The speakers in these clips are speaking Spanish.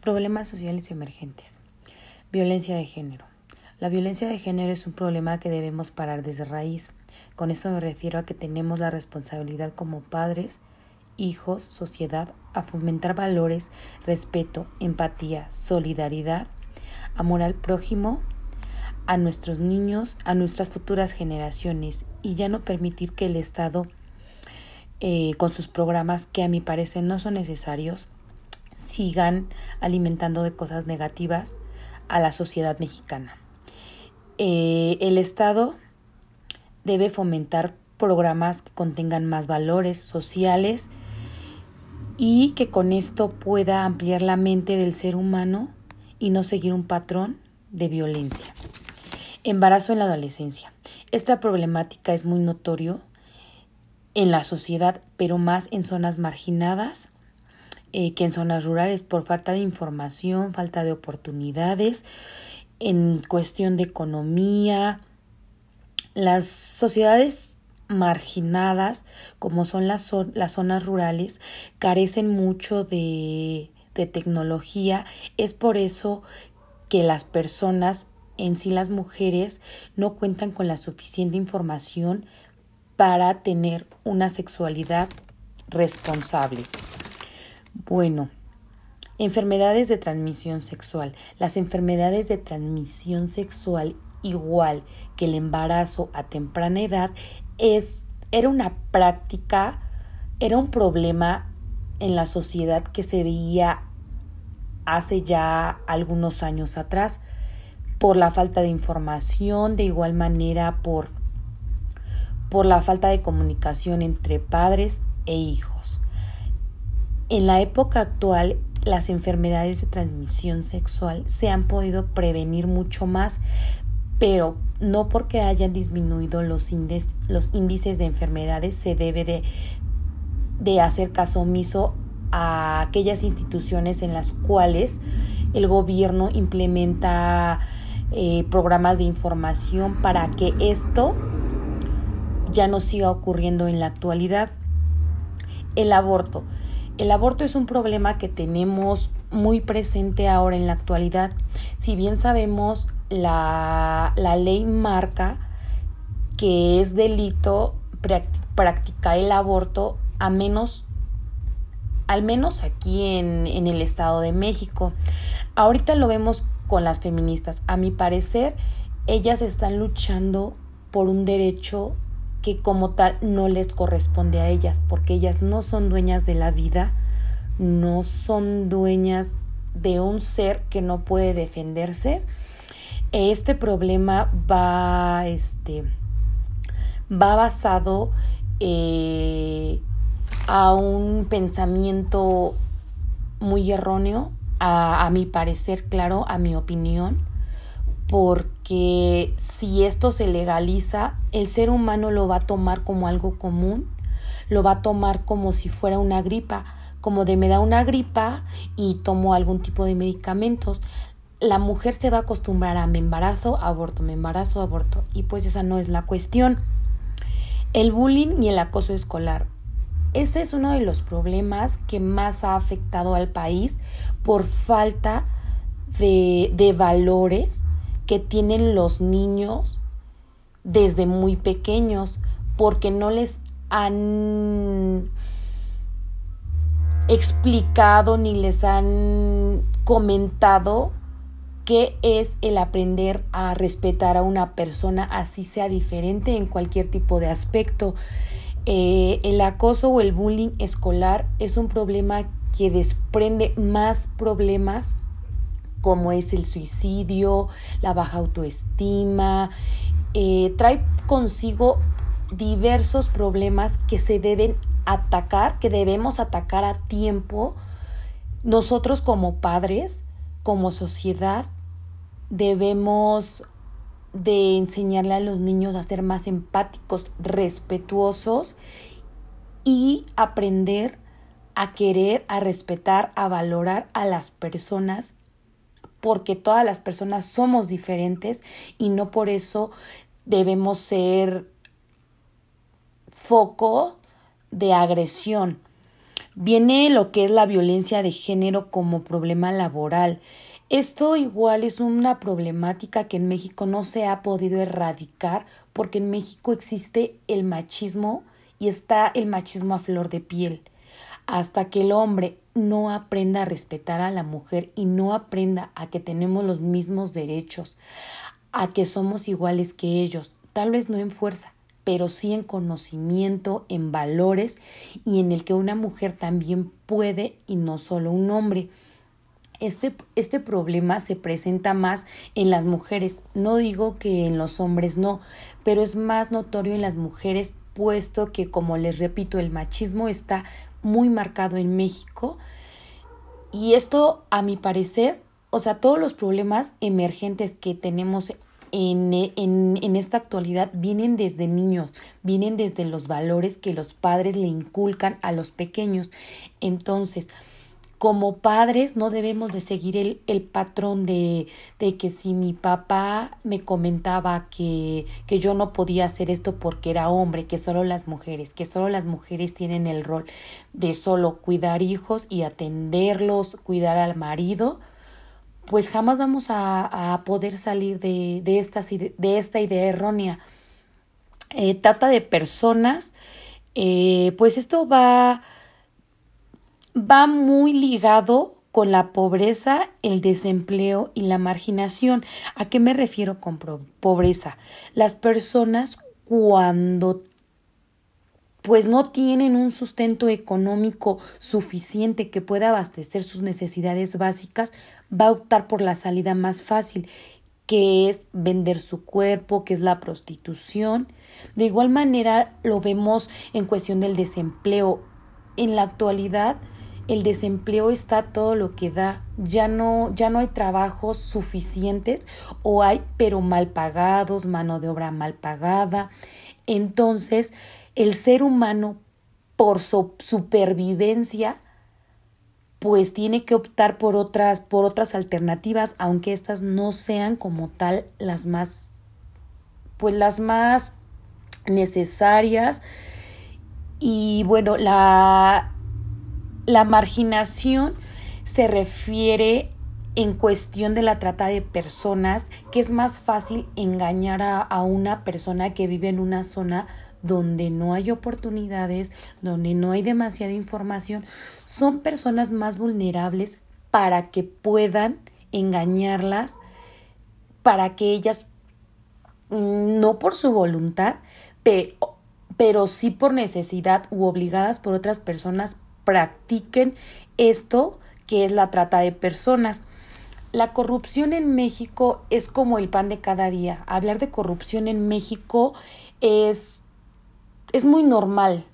Problemas sociales emergentes. Violencia de género. La violencia de género es un problema que debemos parar desde raíz. Con esto me refiero a que tenemos la responsabilidad como padres, hijos, sociedad, a fomentar valores, respeto, empatía, solidaridad, amor al prójimo, a nuestros niños, a nuestras futuras generaciones y ya no permitir que el Estado, eh, con sus programas que a mi parecer no son necesarios, sigan alimentando de cosas negativas a la sociedad mexicana. Eh, el Estado debe fomentar programas que contengan más valores sociales y que con esto pueda ampliar la mente del ser humano y no seguir un patrón de violencia. Embarazo en la adolescencia. Esta problemática es muy notorio en la sociedad, pero más en zonas marginadas eh, que en zonas rurales por falta de información, falta de oportunidades, en cuestión de economía. Las sociedades marginadas, como son las, zonas rurales, carecen mucho de tecnología. Es por eso que las personas, en sí las mujeres, no cuentan con la suficiente información para tener una sexualidad responsable. Bueno, enfermedades de transmisión sexual. Las enfermedades de transmisión sexual, igual que el embarazo a temprana edad, es, era una práctica, era un problema en la sociedad que se veía hace ya algunos años atrás por la falta de información, de igual manera por, por la falta de comunicación entre padres e hijos. En la época actual, las enfermedades de transmisión sexual se han podido prevenir mucho más, pero no porque hayan disminuido los, índices de enfermedades se debe de, de hacer caso omiso a aquellas instituciones en las cuales el gobierno implementa eh, programas de información para que esto ya no siga ocurriendo en la actualidad. El aborto. El aborto es un problema que tenemos muy presente ahora en la actualidad. Si bien sabemos, la, la ley marca que es delito practicar el aborto a menos al menos aquí en, en, el Estado de México. Ahorita lo vemos con las feministas. A mi parecer, ellas están luchando por un derecho que como tal no les corresponde a ellas, porque ellas no son dueñas de la vida, no son dueñas de un ser que no puede defenderse. Este problema va, este, va basado eh, a un pensamiento muy erróneo, a, a mi parecer, claro, a mi opinión, porque si esto se legaliza, el ser humano lo va a tomar como algo común, lo va a tomar como si fuera una gripa, como de me da una gripa y tomo algún tipo de medicamentos. La mujer se va a acostumbrar a me embarazo, aborto, me embarazo, aborto. Y pues esa no es la cuestión. El bullying y el acoso escolar. Ese es uno de los problemas que más ha afectado al país por falta de, de valores que tienen los niños desde muy pequeños porque no les han explicado ni les han comentado qué es el aprender a respetar a una persona así sea diferente en cualquier tipo de aspecto. Eh, el acoso o el bullying escolar es un problema que desprende más problemas como es el suicidio, la baja autoestima, eh, trae consigo diversos problemas que se deben atacar, que debemos atacar a tiempo. Nosotros como padres, como sociedad, debemos de enseñarle a los niños a ser más empáticos, respetuosos y aprender a querer, a respetar, a valorar a las personas porque todas las personas somos diferentes y no por eso debemos ser foco de agresión. Viene lo que es la violencia de género como problema laboral. Esto igual es una problemática que en México no se ha podido erradicar porque en México existe el machismo y está el machismo a flor de piel. Hasta que el hombre no aprenda a respetar a la mujer y no aprenda a que tenemos los mismos derechos, a que somos iguales que ellos, tal vez no en fuerza, pero sí en conocimiento, en valores y en el que una mujer también puede y no solo un hombre. Este, este, problema se presenta más en las mujeres. No digo que en los hombres no, pero es más notorio en las mujeres, puesto que, como les repito, el machismo está muy marcado en México. Y esto, a mi parecer, o sea, todos los problemas emergentes que tenemos en, en, en, esta actualidad vienen desde niños, vienen desde los valores que los padres le inculcan a los pequeños. Entonces, como padres no debemos de seguir el, el patrón de, de, que si mi papá me comentaba que, que yo no podía hacer esto porque era hombre, que solo las mujeres, que solo las mujeres tienen el rol de solo cuidar hijos y atenderlos, cuidar al marido, pues jamás vamos a, a poder salir de, de, esta, de esta idea errónea. Eh, trata de personas, eh, pues esto va va muy ligado con la pobreza, el desempleo y la marginación. ¿A qué me refiero con pobreza? Las personas cuando pues no tienen un sustento económico suficiente que pueda abastecer sus necesidades básicas, va a optar por la salida más fácil, que es vender su cuerpo, que es la prostitución. De igual manera lo vemos en cuestión del desempleo. En la actualidad, el desempleo está todo lo que da, ya no, ya no hay trabajos suficientes o hay pero mal pagados, mano de obra mal pagada. Entonces, el ser humano por su supervivencia pues tiene que optar por otras por otras alternativas, aunque estas no sean como tal las más pues las más necesarias. Y bueno, la la marginación se refiere en cuestión de la trata de personas, que es más fácil engañar a, una persona que vive en una zona donde no hay oportunidades, donde no hay demasiada información, son personas más vulnerables para que puedan engañarlas, para que ellas, no por su voluntad, pero, pero sí por necesidad u obligadas por otras personas, practiquen esto que es la trata de personas. La corrupción en México es como el pan de cada día. Hablar de corrupción en México es, es muy normal.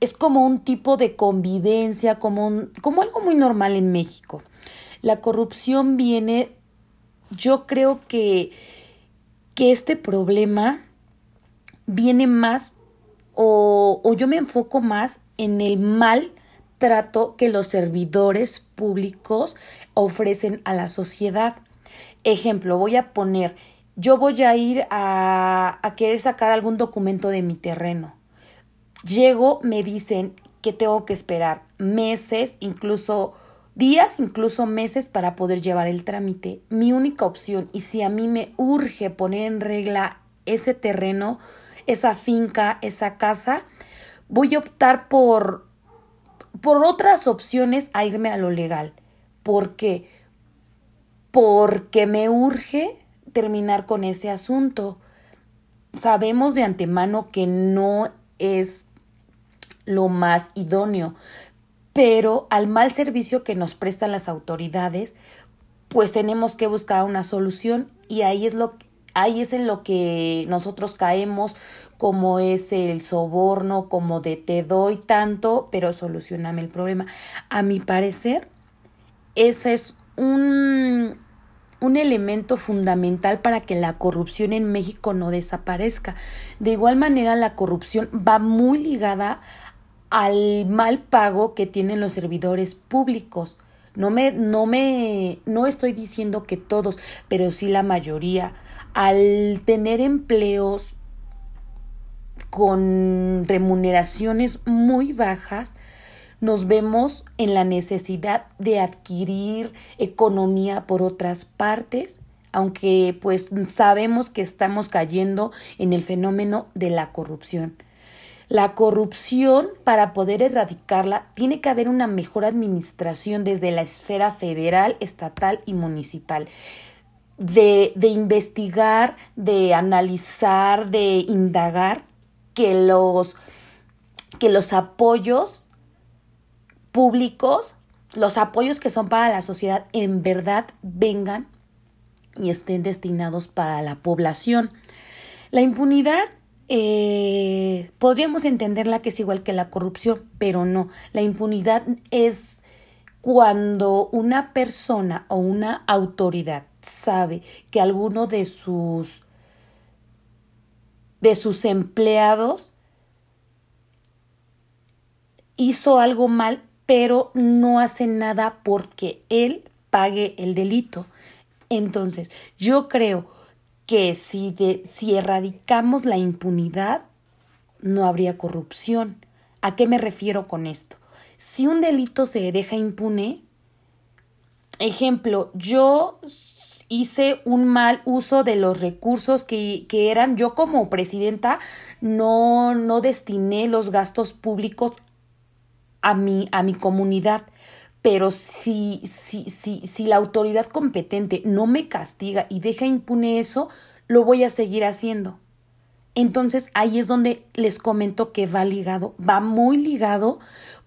Es como un tipo de convivencia, como, como algo muy normal en México. La corrupción viene, yo creo que, que este problema viene más o, o yo me enfoco más en el mal trato que los servidores públicos ofrecen a la sociedad. Ejemplo, voy a poner, yo voy a ir a, a querer sacar algún documento de mi terreno. Llego, me dicen que tengo que esperar meses, incluso días, incluso meses para poder llevar el trámite. Mi única opción, y si a mí me urge poner en regla ese terreno, esa finca, esa casa, voy a optar por, por otras opciones a irme a lo legal. ¿Por qué? Porque me urge terminar con ese asunto. Sabemos de antemano que no es lo más idóneo, pero al mal servicio que nos prestan las autoridades, pues tenemos que buscar una solución y ahí es lo ahí es en lo que nosotros caemos como es el soborno, como de te doy tanto, pero solucioname el problema. A mi parecer, ese es un, un elemento fundamental para que la corrupción en México no desaparezca. De igual manera, la corrupción va muy ligada al mal pago que tienen los servidores públicos. No me, no me, no estoy diciendo que todos, pero sí la mayoría. Al tener empleos con remuneraciones muy bajas, nos vemos en la necesidad de adquirir economía por otras partes, aunque pues sabemos que estamos cayendo en el fenómeno de la corrupción. La corrupción, para poder erradicarla, tiene que haber una mejor administración desde la esfera federal, estatal y municipal. De, de investigar, de analizar, de indagar que los, que los apoyos públicos, los apoyos que son para la sociedad, en verdad vengan y estén destinados para la población. La impunidad eh, podríamos entenderla que es igual que la corrupción, pero no. La impunidad es cuando una persona o una autoridad sabe que alguno de sus de sus empleados hizo algo mal pero no hace nada porque él pague el delito. Entonces, yo creo que si, de, si erradicamos la impunidad, no habría corrupción. ¿A qué me refiero con esto? Si un delito se deja impune, ejemplo, yo hice un mal uso de los recursos que, que eran, yo como presidenta no, no destiné los gastos públicos a mi, a mi comunidad. Pero si, si, si, si la autoridad competente no me castiga y deja impune eso, lo voy a seguir haciendo. Entonces ahí es donde les comento que va ligado, va muy ligado,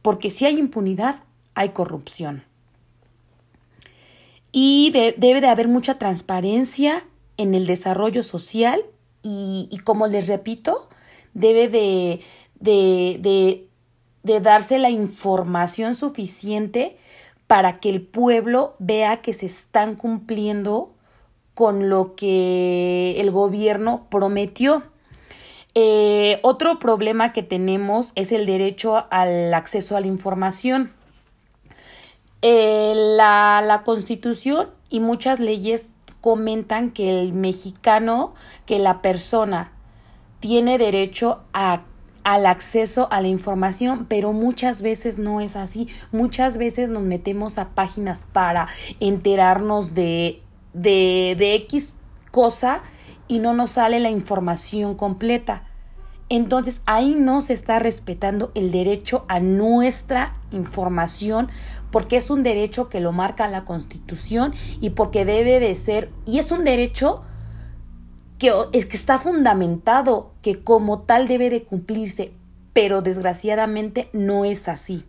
porque si hay impunidad, hay corrupción. Y debe de haber mucha transparencia en el desarrollo social y, y como les repito, debe de, de, de, de darse la información suficiente para que el pueblo vea que se están cumpliendo con lo que el gobierno prometió. Eh, otro problema que tenemos es el derecho al acceso a la información. Eh, la, la constitución y muchas leyes comentan que el mexicano, que la persona tiene derecho a al acceso a la información, pero muchas veces no es así. Muchas veces nos metemos a páginas para enterarnos de, de, de X cosa y no nos sale la información completa. Entonces ahí no se está respetando el derecho a nuestra información porque es un derecho que lo marca la Constitución y porque debe de ser, y es un derecho que, que está fundamentado, que como tal debe de cumplirse, pero desgraciadamente no es así.